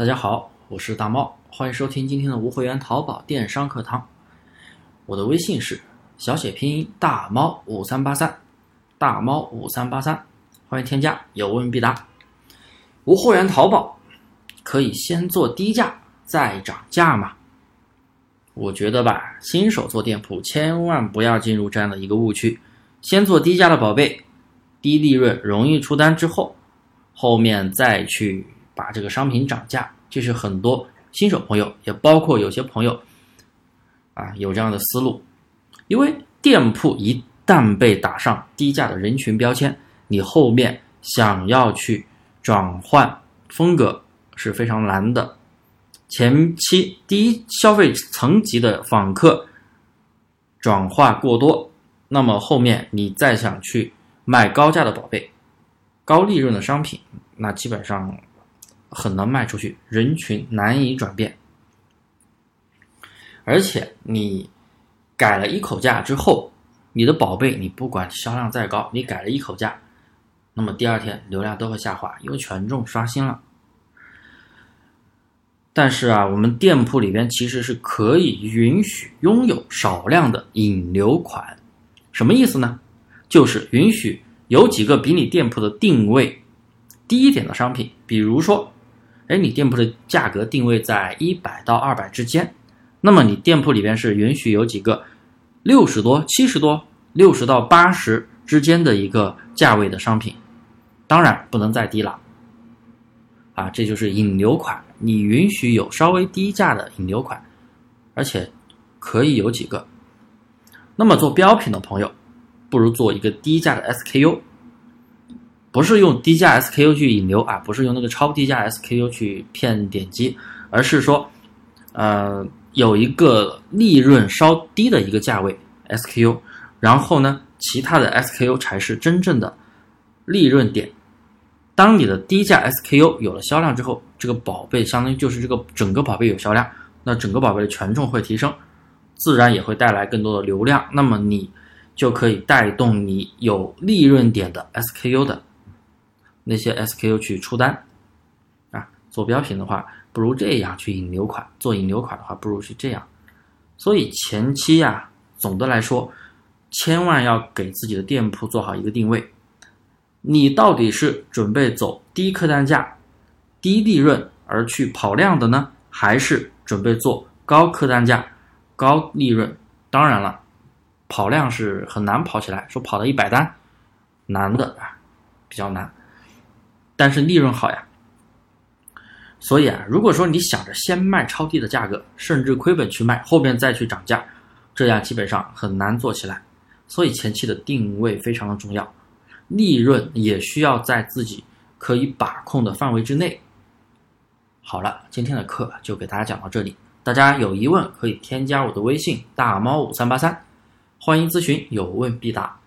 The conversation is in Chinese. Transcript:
大家好，我是大猫，欢迎收听今天的无会员淘宝电商课堂。我的微信是小写拼音大猫五三八三，大猫五三八三，欢迎添加，有问必答。无货源淘宝可以先做低价再涨价吗？我觉得吧，新手做店铺千万不要进入这样的一个误区，先做低价的宝贝，低利润，容易出单之后，后面再去。把这个商品涨价，这是很多新手朋友，也包括有些朋友啊有这样的思路。因为店铺一旦被打上低价的人群标签，你后面想要去转换风格是非常难的。前期低消费层级的访客转化过多，那么后面你再想去卖高价的宝贝、高利润的商品，那基本上。很难卖出去，人群难以转变，而且你改了一口价之后，你的宝贝你不管销量再高，你改了一口价，那么第二天流量都会下滑，因为权重刷新了。但是啊，我们店铺里边其实是可以允许拥有少量的引流款，什么意思呢？就是允许有几个比你店铺的定位低一点的商品，比如说。哎，你店铺的价格定位在一百到二百之间，那么你店铺里边是允许有几个六十多、七十多、六十到八十之间的一个价位的商品，当然不能再低了。啊，这就是引流款，你允许有稍微低价的引流款，而且可以有几个。那么做标品的朋友，不如做一个低价的 SKU。不是用低价 SKU 去引流啊，不是用那个超低价 SKU 去骗点击，而是说，呃，有一个利润稍低的一个价位 SKU，然后呢，其他的 SKU 才是真正的利润点。当你的低价 SKU 有了销量之后，这个宝贝相当于就是这个整个宝贝有销量，那整个宝贝的权重会提升，自然也会带来更多的流量，那么你就可以带动你有利润点的 SKU 的。那些 SKU 去出单，啊，做标品的话，不如这样去引流款；做引流款的话，不如是这样。所以前期呀，总的来说，千万要给自己的店铺做好一个定位。你到底是准备走低客单价、低利润而去跑量的呢，还是准备做高客单价、高利润？当然了，跑量是很难跑起来，说跑到一百单，难的啊，比较难。但是利润好呀，所以啊，如果说你想着先卖超低的价格，甚至亏本去卖，后面再去涨价，这样基本上很难做起来。所以前期的定位非常的重要，利润也需要在自己可以把控的范围之内。好了，今天的课就给大家讲到这里，大家有疑问可以添加我的微信大猫五三八三，欢迎咨询，有问必答。